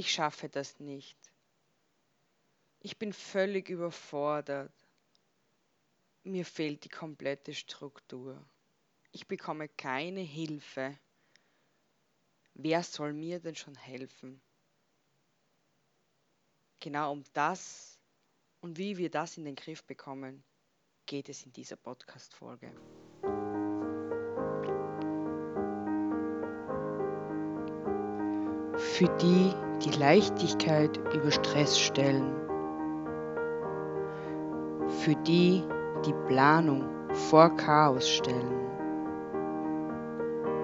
Ich schaffe das nicht. Ich bin völlig überfordert. Mir fehlt die komplette Struktur. Ich bekomme keine Hilfe. Wer soll mir denn schon helfen? Genau um das und wie wir das in den Griff bekommen, geht es in dieser Podcast-Folge. Für die, die Leichtigkeit über Stress stellen. Für die, die Planung vor Chaos stellen.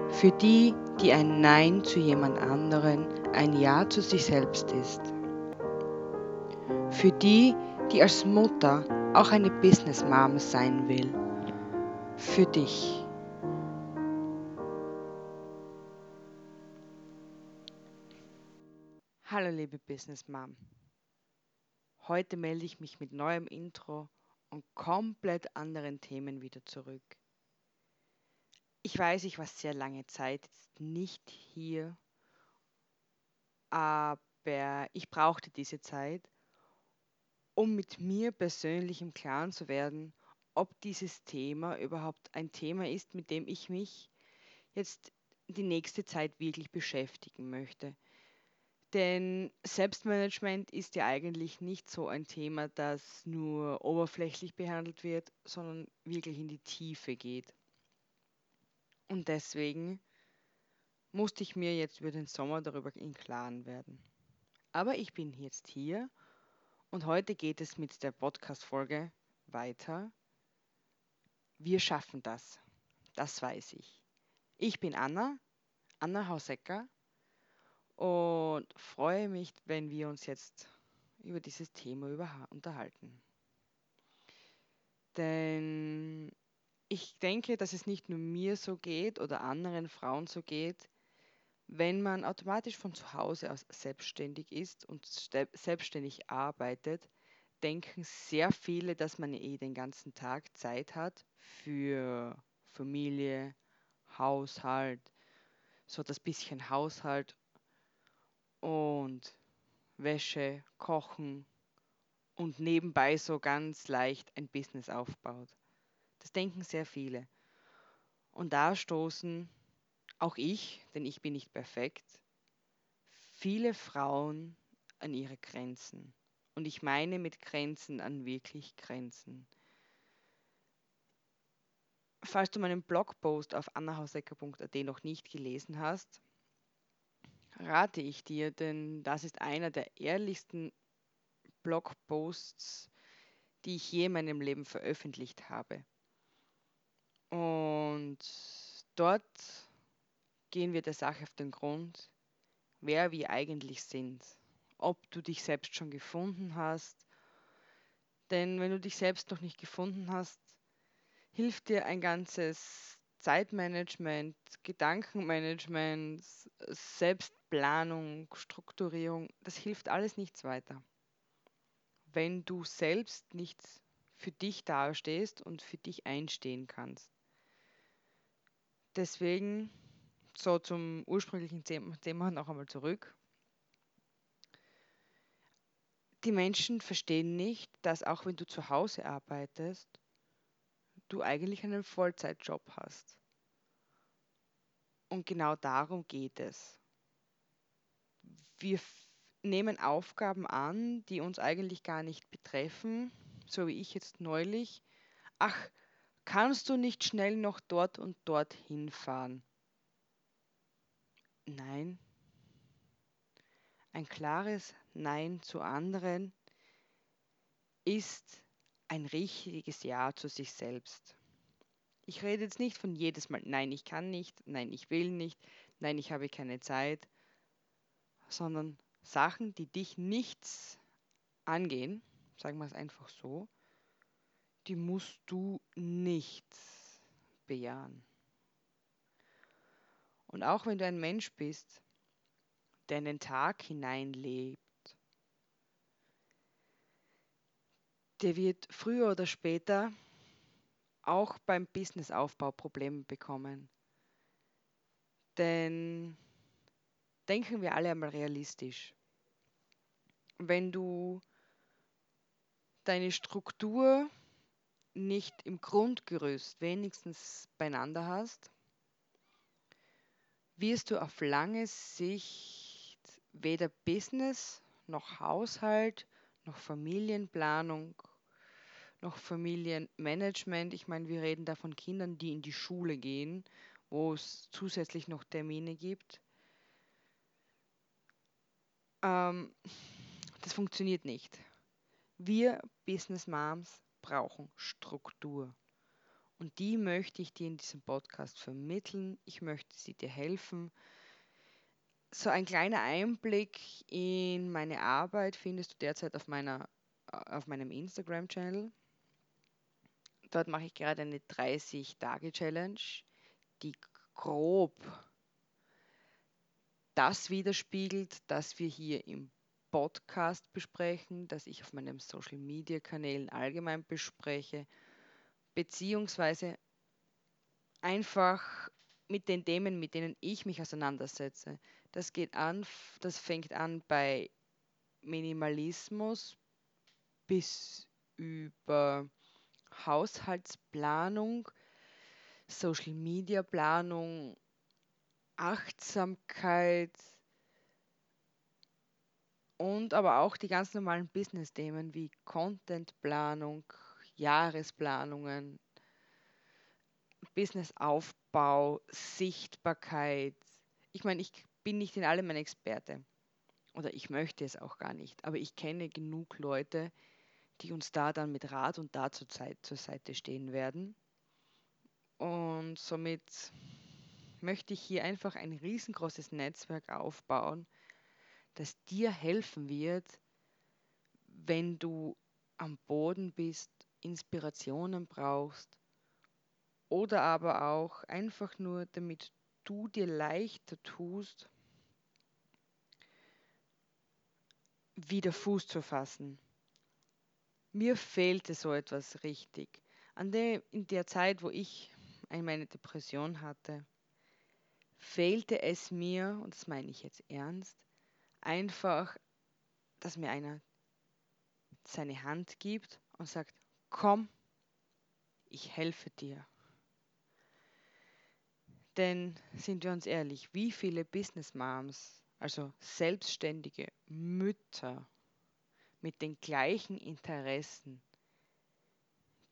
Für die, die ein Nein zu jemand anderen ein Ja zu sich selbst ist. Für die, die als Mutter auch eine Business Mom sein will. Für dich. Liebe Business Mom. Heute melde ich mich mit neuem Intro und komplett anderen Themen wieder zurück. Ich weiß, ich war sehr lange Zeit nicht hier, aber ich brauchte diese Zeit, um mit mir persönlich im Klaren zu werden, ob dieses Thema überhaupt ein Thema ist, mit dem ich mich jetzt die nächste Zeit wirklich beschäftigen möchte. Denn Selbstmanagement ist ja eigentlich nicht so ein Thema, das nur oberflächlich behandelt wird, sondern wirklich in die Tiefe geht. Und deswegen musste ich mir jetzt über den Sommer darüber im Klaren werden. Aber ich bin jetzt hier und heute geht es mit der Podcast-Folge weiter. Wir schaffen das. Das weiß ich. Ich bin Anna, Anna Hausecker und freue mich, wenn wir uns jetzt über dieses Thema unterhalten. Denn ich denke, dass es nicht nur mir so geht oder anderen Frauen so geht, wenn man automatisch von zu Hause aus selbstständig ist und selbstständig arbeitet, denken sehr viele, dass man eh den ganzen Tag Zeit hat für Familie, Haushalt, so das bisschen Haushalt und Wäsche, Kochen und nebenbei so ganz leicht ein Business aufbaut. Das denken sehr viele. Und da stoßen auch ich, denn ich bin nicht perfekt, viele Frauen an ihre Grenzen. Und ich meine mit Grenzen an wirklich Grenzen. Falls du meinen Blogpost auf annahausecker.at noch nicht gelesen hast, rate ich dir, denn das ist einer der ehrlichsten Blogposts, die ich je in meinem Leben veröffentlicht habe. Und dort gehen wir der Sache auf den Grund, wer wir eigentlich sind, ob du dich selbst schon gefunden hast. Denn wenn du dich selbst noch nicht gefunden hast, hilft dir ein ganzes Zeitmanagement, Gedankenmanagement, Selbstplanung, Strukturierung, das hilft alles nichts weiter. Wenn du selbst nicht für dich dastehst und für dich einstehen kannst. Deswegen so zum ursprünglichen Thema noch einmal zurück. Die Menschen verstehen nicht, dass auch wenn du zu Hause arbeitest, du eigentlich einen Vollzeitjob hast. Und genau darum geht es. Wir nehmen Aufgaben an, die uns eigentlich gar nicht betreffen, so wie ich jetzt neulich. Ach, kannst du nicht schnell noch dort und dort hinfahren? Nein. Ein klares Nein zu anderen ist ein richtiges Ja zu sich selbst. Ich rede jetzt nicht von jedes Mal Nein, ich kann nicht, Nein, ich will nicht, Nein, ich habe keine Zeit, sondern Sachen, die dich nichts angehen, sagen wir es einfach so, die musst du nicht bejahen. Und auch wenn du ein Mensch bist, der in den Tag hineinlebt, der wird früher oder später auch beim Businessaufbau Probleme bekommen. Denn denken wir alle einmal realistisch. wenn du deine Struktur nicht im Grundgerüst wenigstens beieinander hast, wirst du auf lange Sicht weder Business noch Haushalt noch Familienplanung noch Familienmanagement. Ich meine, wir reden da von Kindern, die in die Schule gehen, wo es zusätzlich noch Termine gibt. Ähm, das funktioniert nicht. Wir Business Moms brauchen Struktur. Und die möchte ich dir in diesem Podcast vermitteln. Ich möchte sie dir helfen. So ein kleiner Einblick in meine Arbeit findest du derzeit auf, meiner, auf meinem Instagram-Channel. Dort mache ich gerade eine 30-Tage-Challenge, die grob das widerspiegelt, das wir hier im Podcast besprechen, das ich auf meinen Social-Media-Kanälen allgemein bespreche, beziehungsweise einfach mit den Themen, mit denen ich mich auseinandersetze. Das geht an, das fängt an bei Minimalismus bis über Haushaltsplanung, Social-Media-Planung, Achtsamkeit und aber auch die ganz normalen Business-Themen wie Content-Planung, Jahresplanungen, Businessaufbau, Sichtbarkeit. Ich meine, ich bin nicht in allem ein Experte oder ich möchte es auch gar nicht, aber ich kenne genug Leute, die uns da dann mit Rat und Tat zur, Zeit, zur Seite stehen werden. Und somit möchte ich hier einfach ein riesengroßes Netzwerk aufbauen, das dir helfen wird, wenn du am Boden bist, Inspirationen brauchst oder aber auch einfach nur, damit du dir leichter tust, wieder Fuß zu fassen. Mir fehlte so etwas richtig. An der, in der Zeit, wo ich meine Depression hatte, fehlte es mir, und das meine ich jetzt ernst, einfach, dass mir einer seine Hand gibt und sagt, komm, ich helfe dir. Denn sind wir uns ehrlich, wie viele Business Moms, also selbstständige Mütter, mit den gleichen Interessen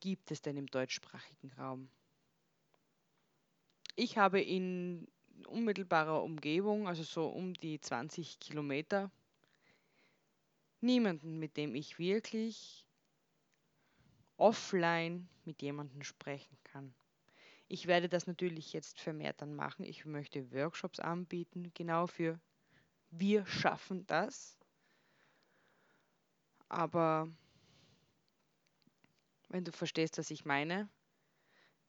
gibt es denn im deutschsprachigen Raum? Ich habe in unmittelbarer Umgebung, also so um die 20 Kilometer, niemanden, mit dem ich wirklich offline mit jemandem sprechen kann. Ich werde das natürlich jetzt vermehrt dann machen. Ich möchte Workshops anbieten, genau für wir schaffen das. Aber wenn du verstehst, was ich meine,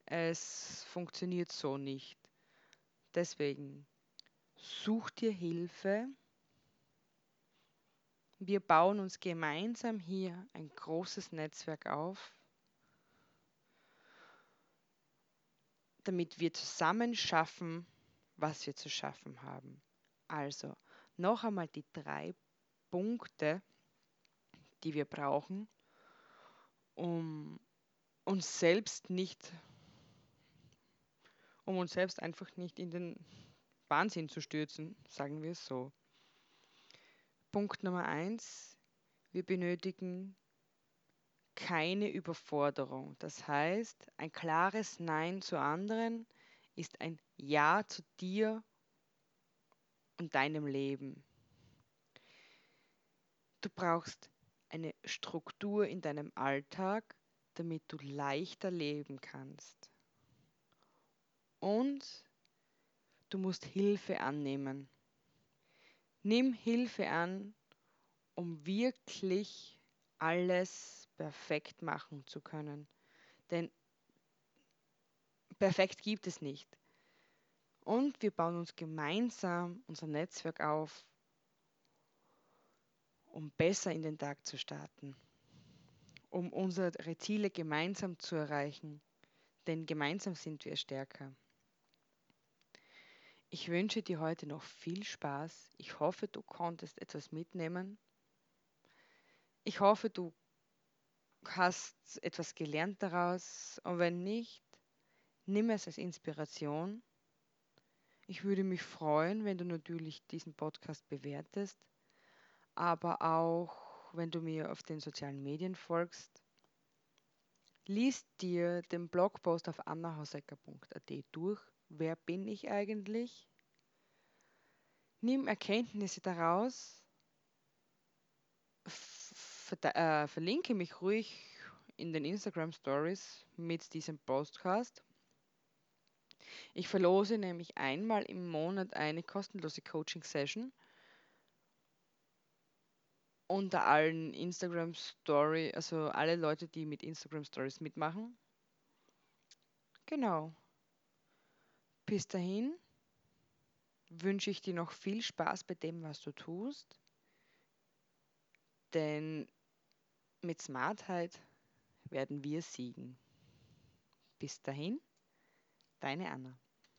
es funktioniert so nicht. Deswegen such dir Hilfe. Wir bauen uns gemeinsam hier ein großes Netzwerk auf, damit wir zusammen schaffen, was wir zu schaffen haben. Also noch einmal die drei Punkte, die wir brauchen, um uns selbst nicht, um uns selbst einfach nicht in den Wahnsinn zu stürzen, sagen wir es so. Punkt Nummer eins, wir benötigen keine Überforderung. Das heißt, ein klares Nein zu anderen ist ein Ja zu dir und deinem Leben. Du brauchst eine Struktur in deinem Alltag, damit du leichter leben kannst. Und du musst Hilfe annehmen. Nimm Hilfe an, um wirklich alles perfekt machen zu können. Denn perfekt gibt es nicht. Und wir bauen uns gemeinsam unser Netzwerk auf, um besser in den Tag zu starten, um unsere Ziele gemeinsam zu erreichen, denn gemeinsam sind wir stärker. Ich wünsche dir heute noch viel Spaß. Ich hoffe, du konntest etwas mitnehmen. Ich hoffe, du hast etwas gelernt daraus und wenn nicht, nimm es als Inspiration. Ich würde mich freuen, wenn du natürlich diesen Podcast bewertest, aber auch wenn du mir auf den sozialen Medien folgst. Lies dir den Blogpost auf annahausecker.at durch. Wer bin ich eigentlich? Nimm Erkenntnisse daraus, äh, verlinke mich ruhig in den Instagram Stories mit diesem Podcast. Ich verlose nämlich einmal im Monat eine kostenlose Coaching Session unter allen Instagram Story, also alle Leute, die mit Instagram Stories mitmachen. Genau. Bis dahin wünsche ich dir noch viel Spaß bei dem, was du tust. Denn mit Smartheit werden wir siegen. Bis dahin, deine Anna.